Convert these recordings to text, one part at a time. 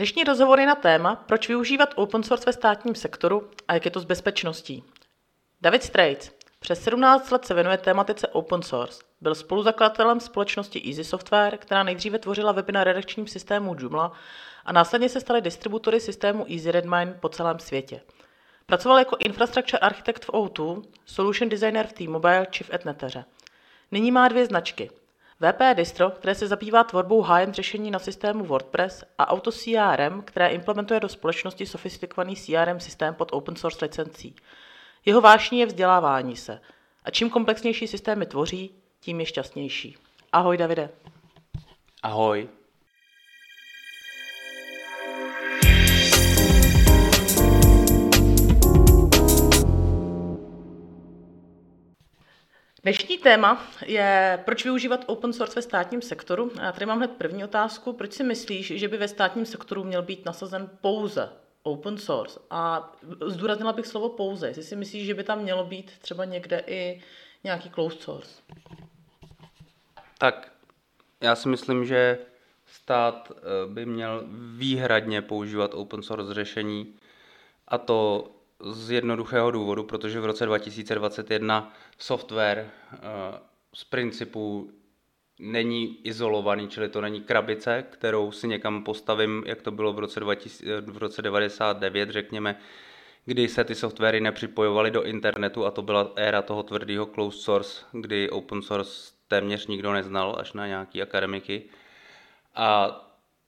Dnešní rozhovor je na téma, proč využívat open source ve státním sektoru a jak je to s bezpečností. David Straits přes 17 let se věnuje tématice open source. Byl spoluzakladatelem společnosti Easy Software, která nejdříve tvořila weby na redakčním systému Joomla a následně se staly distributory systému Easy Redmine po celém světě. Pracoval jako infrastructure architekt v O2, solution designer v T-Mobile či v Etneteře. Nyní má dvě značky. VP Distro, které se zabývá tvorbou high-end řešení na systému WordPress a Auto CRM, které implementuje do společnosti sofistikovaný CRM systém pod open source licencí. Jeho vášní je vzdělávání se. A čím komplexnější systémy tvoří, tím je šťastnější. Ahoj Davide. Ahoj. Dnešní téma je, proč využívat open source ve státním sektoru. A já tady mám hned první otázku. Proč si myslíš, že by ve státním sektoru měl být nasazen pouze open source? A zdůraznila bych slovo pouze. Jestli si myslíš, že by tam mělo být třeba někde i nějaký closed source? Tak já si myslím, že stát eh, by měl výhradně používat open source řešení a to z jednoduchého důvodu, protože v roce 2021 software eh, z principu není izolovaný, čili to není krabice, kterou si někam postavím, jak to bylo v roce, 2000, v roce 99, řekněme, kdy se ty softwary nepřipojovaly do internetu a to byla éra toho tvrdého closed source, kdy open source téměř nikdo neznal, až na nějaký akademiky. A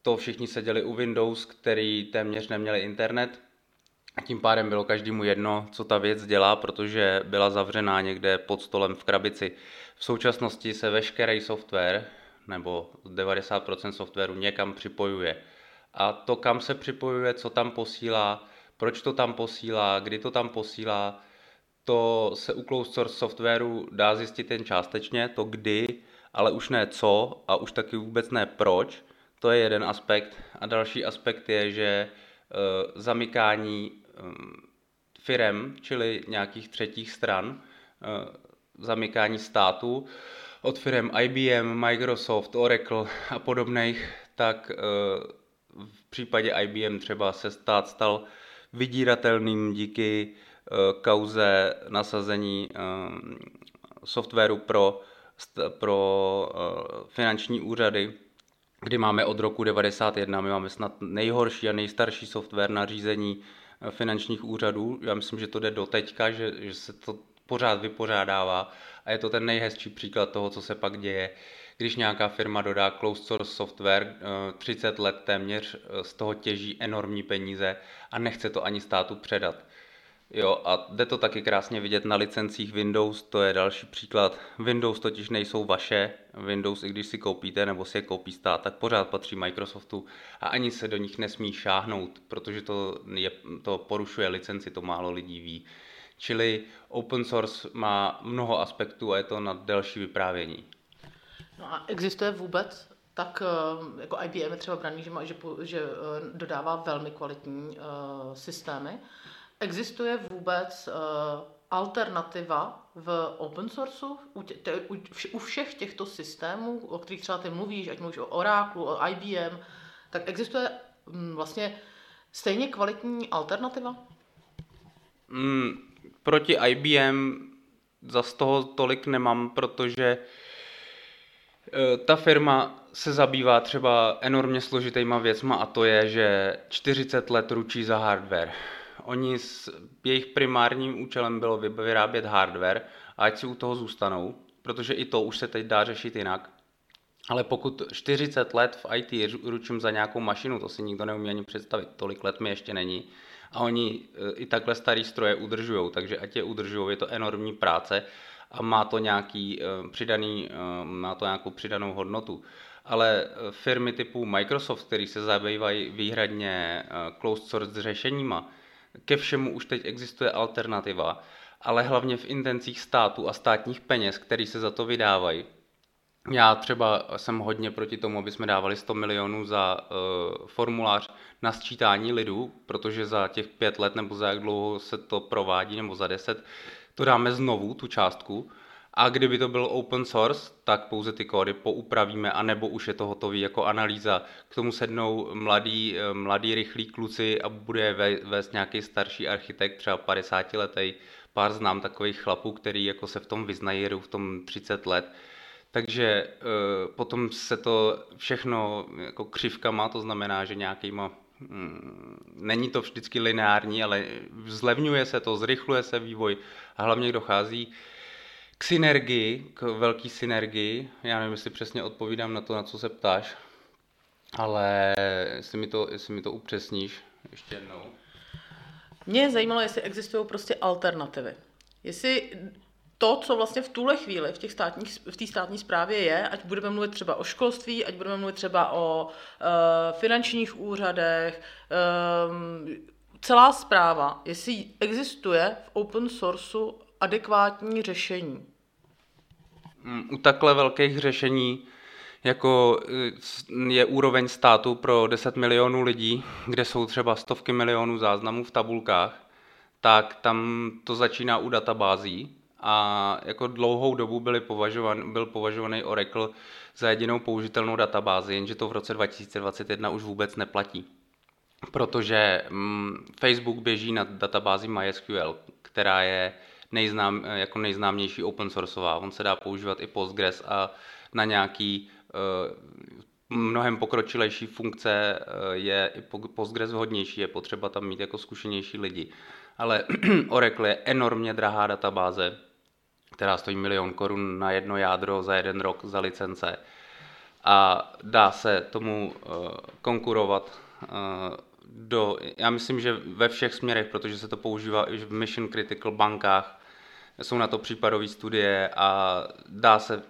to všichni seděli u Windows, který téměř neměli internet, tím pádem bylo každému jedno, co ta věc dělá, protože byla zavřená někde pod stolem v krabici. V současnosti se veškerý software, nebo 90% softwaru někam připojuje. A to, kam se připojuje, co tam posílá, proč to tam posílá, kdy to tam posílá, to se u closed source softwaru dá zjistit jen částečně, to kdy, ale už ne co a už taky vůbec ne proč. To je jeden aspekt. A další aspekt je, že uh, zamykání firem, čili nějakých třetích stran, uh, zamykání státu, od firm IBM, Microsoft, Oracle a podobných, tak uh, v případě IBM třeba se stát stal vydíratelným díky kauze nasazení softwaru pro, pro finanční úřady, kdy máme od roku 91, my máme snad nejhorší a nejstarší software na řízení finančních úřadů. Já myslím, že to jde do teďka, že, že se to pořád vypořádává a je to ten nejhezčí příklad toho, co se pak děje, když nějaká firma dodá closed source software, 30 eh, let téměř eh, z toho těží enormní peníze a nechce to ani státu předat. Jo, a jde to taky krásně vidět na licencích Windows, to je další příklad. Windows totiž nejsou vaše, Windows, i když si koupíte nebo si je koupí stát, tak pořád patří Microsoftu a ani se do nich nesmí šáhnout, protože to, je, to porušuje licenci, to málo lidí ví. Čili open source má mnoho aspektů a je to na delší vyprávění. No a existuje vůbec tak eh, jako IBM je třeba braný, že, má, že, že eh, dodává velmi kvalitní uh, systémy, Existuje vůbec uh, alternativa v open sourceu u, tě, u, u všech těchto systémů, o kterých třeba ty mluvíš, ať mluvíš o Oracle, o IBM, tak existuje um, vlastně stejně kvalitní alternativa? Mm, proti IBM za z toho tolik nemám, protože uh, ta firma se zabývá třeba enormně složitýma věcma a to je, že 40 let ručí za hardware Oni s, jejich primárním účelem bylo vyrábět hardware a ať si u toho zůstanou, protože i to už se teď dá řešit jinak. Ale pokud 40 let v IT ručím za nějakou mašinu, to si nikdo neumí ani představit, tolik let mi ještě není. A oni e, i takhle starý stroje udržují, takže ať je udržují, je to enormní práce a má to nějaký e, přidaný, e, má to nějakou přidanou hodnotu. Ale firmy typu Microsoft, který se zabývají výhradně closed source řešeníma, ke všemu už teď existuje alternativa, ale hlavně v intencích státu a státních peněz, který se za to vydávají. Já třeba jsem hodně proti tomu, aby jsme dávali 100 milionů za uh, formulář na sčítání lidu, protože za těch pět let nebo za jak dlouho se to provádí, nebo za deset, to dáme znovu, tu částku, A kdyby to byl open source, tak pouze ty kódy poupravíme, anebo už je to hotový jako analýza. K tomu sednou mladí, mladí rychlí kluci a bude vést nějaký starší architekt, třeba 50 letý. Pár znám takových chlapů, který jako se v tom vyznají, jedou v tom 30 let. Takže eh, potom se to všechno jako křivkama, to znamená, že nějakýma mm, není to vždycky lineární, ale zlevňuje se to, zrychluje se vývoj a hlavně dochází k synergii, k velký synergii. Já nevím, jestli přesně odpovídám na to, na co se ptáš, ale jestli mi to, jestli mi to upřesníš ještě jednou. Mě zajímalo, jestli existují prostě alternativy. Jestli to, co vlastně v tuhle chvíli v těch státních, v té státní správě je, ať budeme mluvit třeba o školství, ať budeme mluvit třeba o uh, finančních úřadech, um, celá zpráva, jestli existuje v open sourceu adekvátní řešení. Mm, u takhle velkých řešení, jako eh, je úroveň státu pro 10 milionů lidí, kde jsou třeba stovky milionů záznamů v tabulkách, tak tam to začíná u databází a jako dlouhou dobu byly považovan, byl považovaný Oracle za jedinou použitelnou databázi, jenže to v roce 2021 už vůbec neplatí. Protože mm, Facebook běží na databázi MySQL, která je nejznám, jako nejznámější open sourceová. On se dá používat i Postgres a na nějaký uh, mnohem pokročilejší funkce uh, je i Postgres vhodnější, je potřeba tam mít jako zkušenější lidi. Ale Oracle je enormně drahá databáze, která stojí milion korun na jedno jádro za jeden rok za licence. A dá se tomu konkurovat do, já myslím, že ve všech směrech, protože se to používá i v mission critical bankách, jsou na to případové studie a dá se,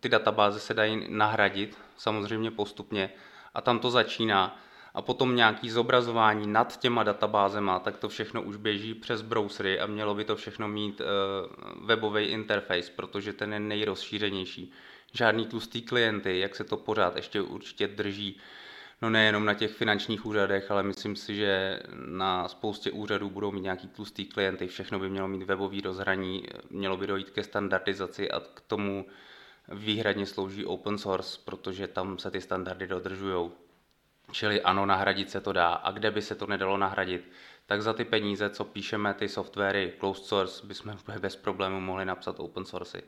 ty databáze se dají nahradit, samozřejmě postupně, a tam to začíná. A potom nějaký zobrazování nad těma databázema, tak to všechno už běží přes browsery a mělo by to všechno mít uh, webový interface, protože ten je nejrozšířenější. Žádný tlustý klienty, jak se to pořád ještě určitě drží no nejenom na těch finančních úřadech, ale myslím si, že na spoustě úřadů budou mít nějaký tlustý klienty, všechno by mělo mít webový rozhraní, mělo by dojít ke standardizaci a k tomu výhradně slouží open source, protože tam se ty standardy dodržují. Čili ano, nahradit se to dá. A kde by se to nedalo nahradit, tak za ty peníze, co píšeme, ty softwary closed source, bychom bez problému mohli napsat open source.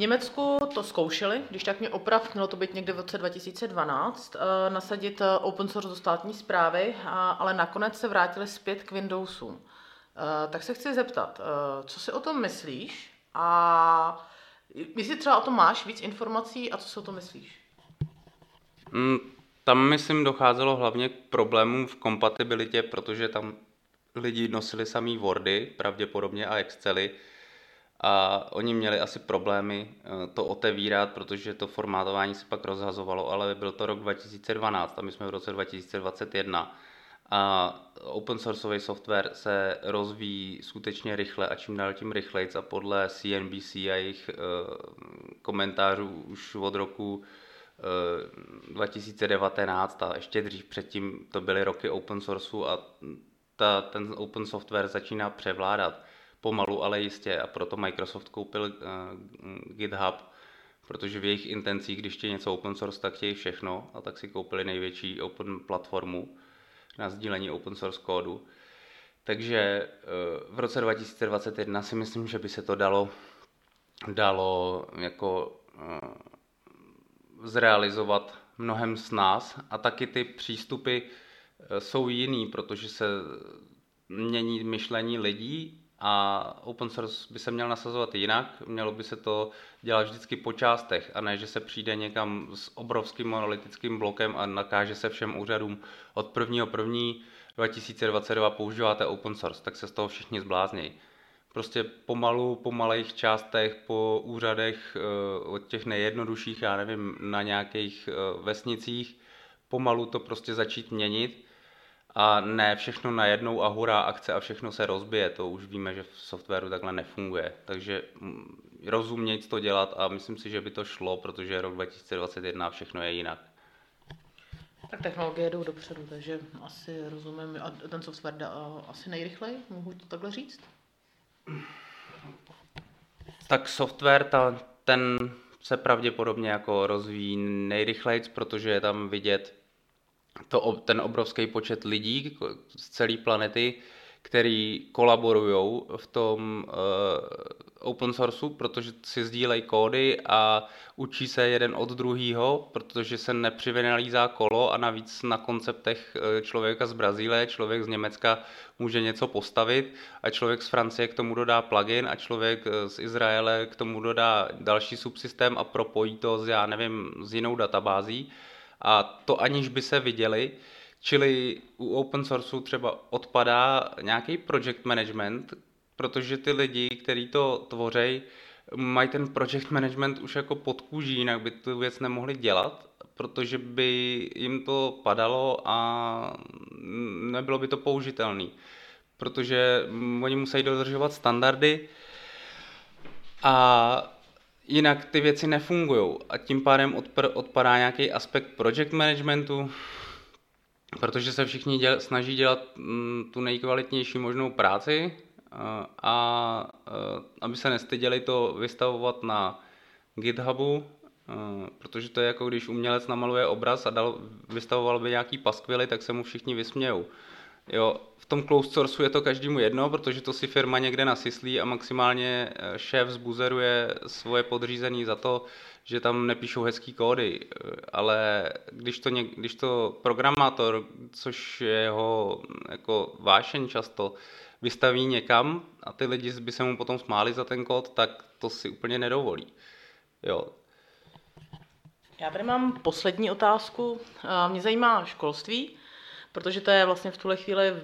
Německu to zkoušeli, když tak mě oprav, mělo to být někde v roce 2012, eh, nasadit eh, open source do státní zprávy, ale nakonec se vrátili zpět k Windowsu. Eh, tak se chci zeptat, co si o tom myslíš a jestli třeba o tom máš víc informací a co si o tom myslíš? Mm, tam, myslím, docházelo hlavně k problémům v kompatibilitě, protože tam lidi nosili samý Wordy, pravděpodobně a Excely, a oni měli asi problémy eh, to otevírat, protože to formátování se pak rozhazovalo, ale byl to rok 2012 a my jsme v roce 2021 a open sourceový software se rozvíjí skutečně rychle a čím dál tím rychleji a podle CNBC a jejich uh, komentářů už od roku uh, 2019 a ještě dřív předtím to byly roky open sourceu a ta, ten open software začíná převládat pomalu, ale jistě. A proto Microsoft koupil uh, GitHub, protože v jejich intencích, když chtějí něco open source, tak chtějí všechno. A tak si koupili největší open platformu na sdílení open source kódu. Takže uh, v roce 2021 si myslím, že by se to dalo, dalo jako uh, zrealizovat mnohem s nás a taky ty přístupy jsou jiný, protože se mění myšlení lidí a open source by se měl nasazovat jinak, mělo by se to dělat vždycky po částech a ne, že se přijde někam s obrovským monolitickým blokem a nakáže se všem úřadům od 1. 1. 2022 používáte open source, tak se z toho všichni zbláznějí. Prostě pomalu, po malých částech, po úřadech eh, od těch nejjednodušších, já nevím, na nějakých eh, vesnicích, pomalu to prostě začít měnit a ne všechno na jednou a hurá akce a všechno se rozbije, to už víme, že v softwaru takhle nefunguje. Takže mm, rozumět to dělat a myslím si, že by to šlo, protože rok 2021 a všechno je jinak. Tak technologie jdou dopředu, takže asi rozumím. A ten software jde asi nejrychleji, mohu to takhle říct? Tak software, ta, ten se pravděpodobně jako rozvíjí nejrychleji, protože je tam vidět to, ten obrovský počet lidí z celé planety, který kolaborují v tom uh, open sourceu, protože si sdílejí kódy a učí se jeden od druhého, protože se nepřivynalízá kolo a navíc na konceptech eh, člověka z Brazílie, člověk z Německa může něco postavit a člověk z Francie k tomu dodá plugin a člověk eh, z Izraele k tomu dodá další subsystém a propojí to s, já nevím, s jinou databází a to aniž by se viděli, Čili u open sourceu třeba odpadá nějaký project management, protože ty lidi, kteří to tvoří, mají ten project management už jako pod kůží, jinak by tu věc nemohli dělat, protože by jim to padalo a nebylo by to použitelné. Protože oni musí dodržovat standardy a jinak ty věci nefungují a tím pádem odpadá nějaký aspekt project managementu, protože se všichni děl, snaží dělat mm, tu nejkvalitnější možnou práci a, a aby se nestyděli to vystavovat na GitHubu, protože to je jako když umělec namaluje obraz a dal, vystavoval by nějaký paskvily, tak se mu všichni vysmějou. Jo, v tom closed sourceu je to každému jedno, protože to si firma někde nasyslí a maximálně e, šéf zbuzeruje svoje podřízený za to, že tam nepíšou hezký kódy, ale když to, něk, když to programátor, což je jeho jako vášeň často, vystaví někam a ty lidi by se mu potom smáli za ten kód, tak to si úplně nedovolí. Jo. Já tady mám poslední otázku. Mě zajímá školství, protože to je vlastně v tuhle chvíli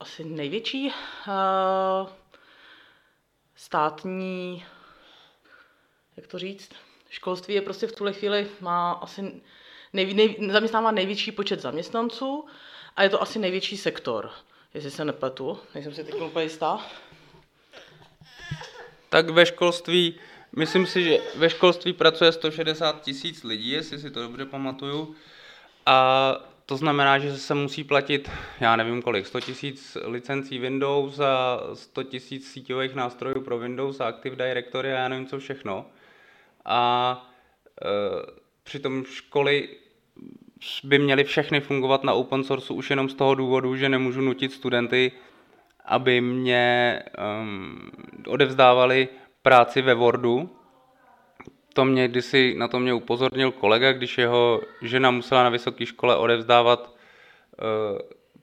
asi největší státní, jak to říct, školství je prostě v tuhle chvíli, má asi nej, nej, zaměstnává největší počet zaměstnanců a je to asi největší sektor, jestli se nepletu, nejsem si teď úplně jistá. Tak ve školství, myslím si, že ve školství pracuje 160 tisíc lidí, jestli si to dobře pamatuju. A to znamená, že se musí platit, já nevím kolik, 100 tisíc licencí Windows a 100 tisíc síťových nástrojů pro Windows a Active Directory a já nevím co všechno a e, přitom školy by měly všechny fungovat na open source už jenom z toho důvodu, že nemůžu nutit studenty, aby mě um, odevzdávali práci ve Wordu. To mě kdysi na to mě upozornil kolega, když jeho žena musela na vysoké škole odevzdávat uh,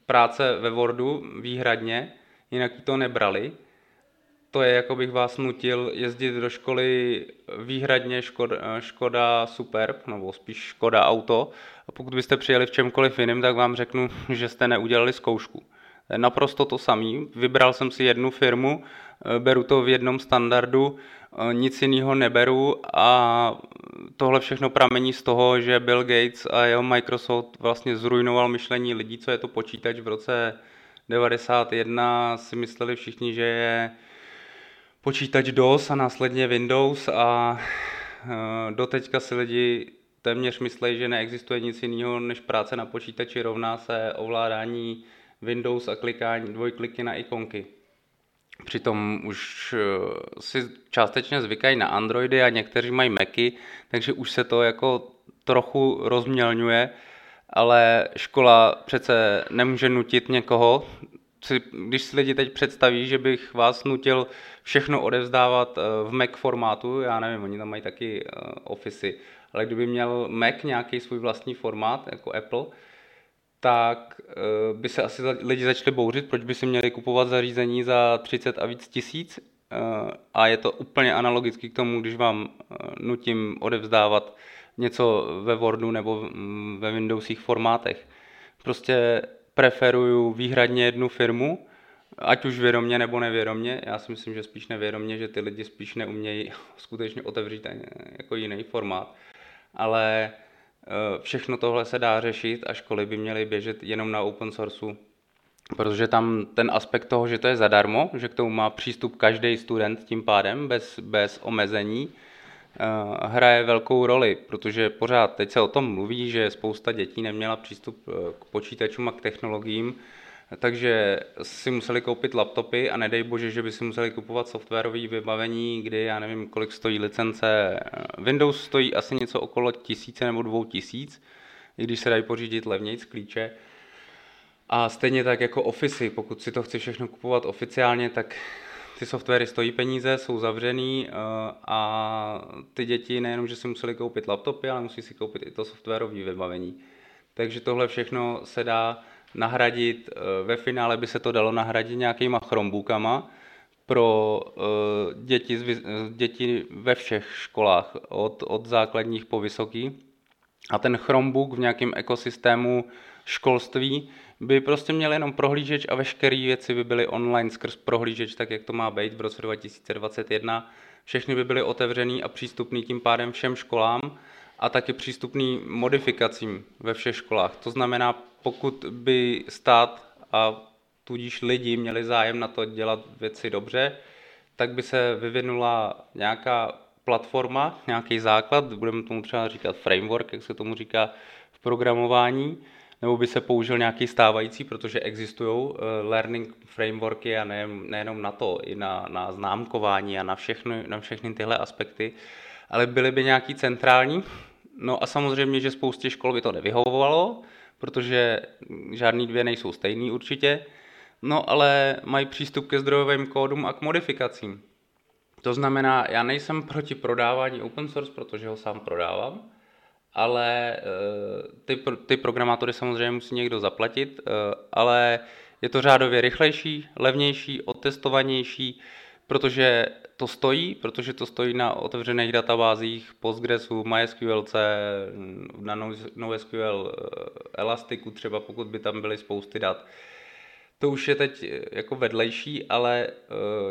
práce ve Wordu výhradně, jinak to nebrali to je, jako bych vás nutil jezdit do školy výhradně Škoda, Škoda Superb, nebo spíš Škoda Auto. A pokud byste přijeli v čemkoliv jiném, tak vám řeknu, že jste neudělali zkoušku. Naprosto to samé. Vybral jsem si jednu firmu, beru to v jednom standardu, nic jiného neberu a tohle všechno pramení z toho, že Bill Gates a jeho Microsoft vlastně zrujnoval myšlení lidí, co je to počítač v roce 91 si mysleli všichni, že je počítač DOS a následně Windows a eh, doteďka si lidi téměř myslí, že neexistuje nic jiného než práce na počítači rovná se ovládání Windows a klikání dvojkliky na ikonky. Přitom už eh, si částečně zvykají na Androidy a někteří mají Macy, takže už se to jako trochu rozmělňuje, ale škola přece nemůže nutit někoho, když si lidi teď představí, že bych vás nutil všechno odevzdávat eh, v Mac formátu, já nevím, oni tam mají taky uh, Office, ale kdyby měl Mac nějaký svůj vlastní formát, jako Apple, tak uh, by se asi lidi začali bouřit, proč by si měli kupovat zařízení za 30 a víc tisíc. Uh, a je to úplně analogicky k tomu, když vám uh, nutím odevzdávat něco ve Wordu nebo ve Windowsích formátech. Prostě preferuju výhradně jednu firmu, ať už vědomně nebo nevědomně. Já si myslím, že spíš nevědomně, že ty lidi spíš neumějí skutečně otevřít jako jiný formát. Ale eh, všechno tohle se dá řešit a školy by měly běžet jenom na open sourceu, protože tam ten aspekt toho, že to je zadarmo, že k tomu má přístup každý student tím pádem bez, bez omezení, Eh, hraje velkou roli, protože pořád teď se o tom mluví, že spousta dětí neměla přístup eh, k počítačům a k technologiím takže si museli koupit laptopy a nedej bože, že by si museli kupovat softwarové vybavení, kdy já nevím, kolik stojí licence. Windows stojí asi něco okolo tisíce nebo dvou tisíc, i když se dají pořídit levněji z klíče. A stejně tak jako Office, pokud si to chci všechno kupovat oficiálně, tak ty softwary stojí peníze, jsou zavřený eh, a ty děti nejenom, že si museli koupit laptopy, ale musí si koupit i to softwarové vybavení. Takže tohle všechno se dá nahradit, eh, ve finále by se to dalo nahradit nějakýma Chromebookama pro eh, děti, děti ve všech školách, od, od základních po vysoký. A ten Chromebook v nějakém ekosystému školství by prostě měl jenom prohlížeč a veškeré věci by byly online skrz prohlížeč, tak jak to má být v roce 2021. Všechny by byly otevřený a přístupný tím pádem všem školám a taky přístupný modifikacím ve všech školách. To znamená, pokud by stát a tudíž lidi měli zájem na to dělat věci dobře, tak by se vyvinula nějaká platforma, nějaký základ, budeme tomu třeba říkat framework, jak se tomu říká v programování, nebo by se použil nějaký stávající, protože existují eh, learning frameworky a nejen, nejenom na to, i na, na známkování a na všechny, na všechny tyhle aspekty, ale byly by nějaký centrální. No a samozřejmě, že spoustě škol by to nevyhovovalo, protože žádný dvě nejsou stejný určitě, no ale mají přístup ke zdrojovým kódům a k modifikacím. To znamená, já nejsem proti prodávání open source, protože ho sám prodávám, ale eh, ty, ty programátory samozřejmě musí někdo zaplatit, eh, ale je to řádově rychlejší, levnější, otestovanější, protože to stojí, protože to stojí na otevřených databázích Postgresu, MySQLC, na NoSQL eh, Elastiku třeba, pokud by tam byly spousty dat. To už je teď jako vedlejší, ale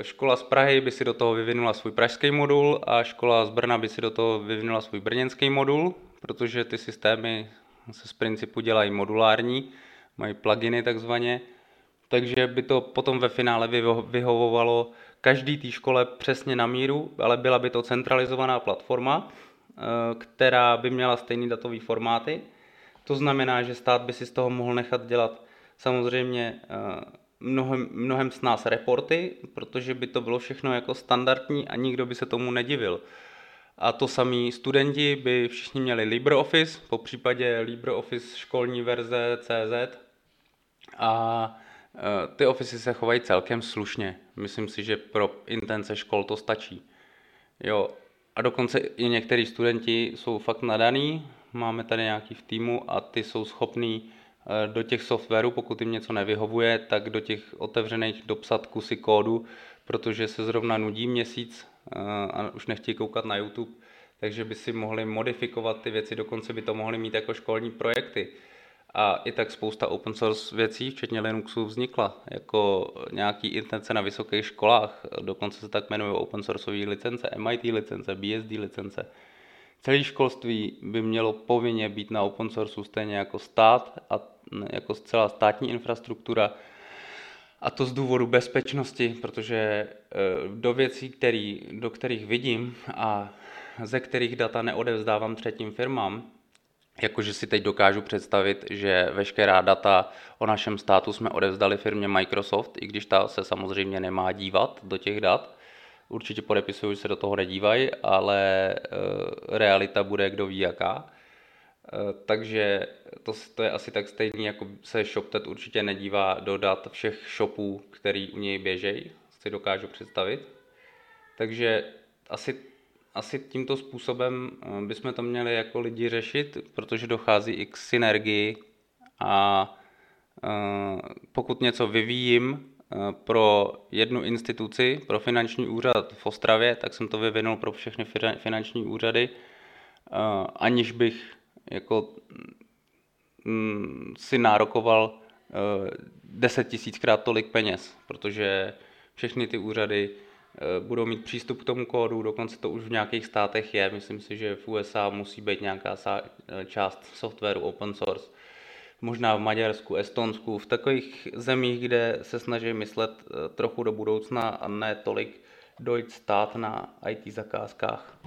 škola z Prahy by si do toho vyvinula svůj pražský modul a škola z Brna by si do toho vyvinula svůj brněnský modul, protože ty systémy se z principu dělají modulární, mají pluginy takzvaně, takže by to potom ve finále vyhovovalo každý té škole přesně na míru, ale byla by to centralizovaná platforma, eh, která by měla stejný datový formáty. To znamená, že stát by si z toho mohl nechat dělat samozřejmě eh, mnohem, mnohem s nás reporty, protože by to bylo všechno jako standardní a nikdo by se tomu nedivil. A to samý studenti by všichni měli LibreOffice, po případě LibreOffice školní verze CZ. A ty ofisy se chovají celkem slušně. Myslím si, že pro intence škol to stačí. Jo. A dokonce i některý studenti jsou fakt nadaný. Máme tady nějaký v týmu a ty jsou schopní e, do těch softwarů, pokud jim něco nevyhovuje, tak do těch otevřených dopsat kusy kódu, protože se zrovna nudí měsíc a už nechtějí koukat na YouTube, takže by si mohli modifikovat ty věci, dokonce by to mohli mít jako školní projekty. A i tak spousta open source věcí, včetně Linuxu, vznikla jako nějaký intence na vysokých školách. Dokonce se tak jmenují open sourceové licence, MIT licence, BSD licence. Celé školství by mělo povinně být na open sourceu stejně jako stát a jako celá státní infrastruktura a to z důvodu bezpečnosti, protože eh, do věcí, který, do kterých vidím a ze kterých data neodevzdávám třetím firmám, jakože si teď dokážu představit, že veškerá data o našem státu jsme odevzdali firmě Microsoft, i když ta se samozřejmě nemá dívat do těch dat. Určitě podepisuju, že se do toho nedívají, ale eh, realita bude kdo ví jaká. Eh, takže to, to je asi tak stejný, jako se ShopTet určitě nedívá do dat všech shopů, který u něj běžejí, si dokážu představit. Takže asi, asi tímto způsobem eh, bychom to měli jako lidi řešit, protože dochází i k synergii a eh, pokud něco vyvíjím pro jednu instituci, pro finanční úřad v Ostravě, tak jsem to vyvinul pro všechny finanční úřady, aniž bych jako mm, si nárokoval deset tisíckrát tolik peněz, protože všechny ty úřady budou mít přístup k tomu kódu, dokonce to už v nějakých státech je. Myslím si, že v USA musí být nějaká eh, část softwaru open source. Možná v Maďarsku, Estonsku, v takových zemích, kde se snaží myslet trochu do budoucna a ne tolik dojít stát na IT zakázkách.